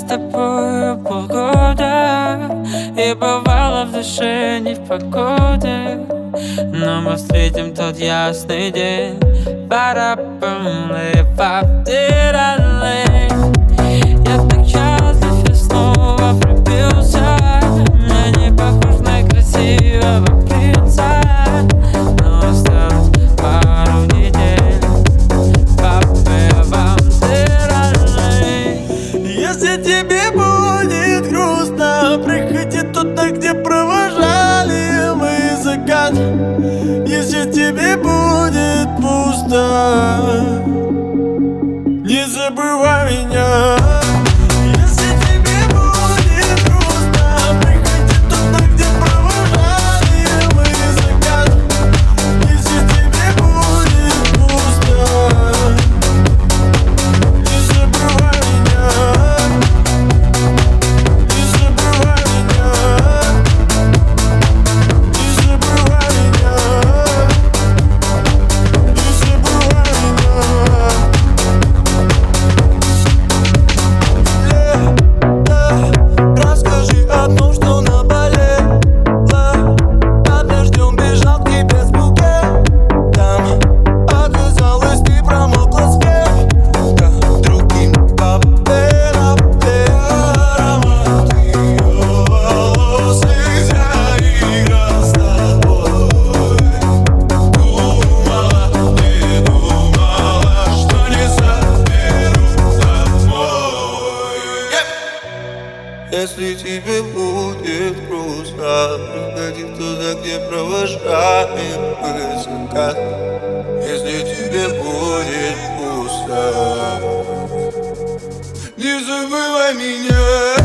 с тобою полгода. И бывало в душе не в погоде. Но мы встретим тот ясный день. Барабам, лепап, тиралей забывай меня. Если тебе будет грустно Приходи туда, где провожаем мы закат Если тебе будет пусто Не забывай меня.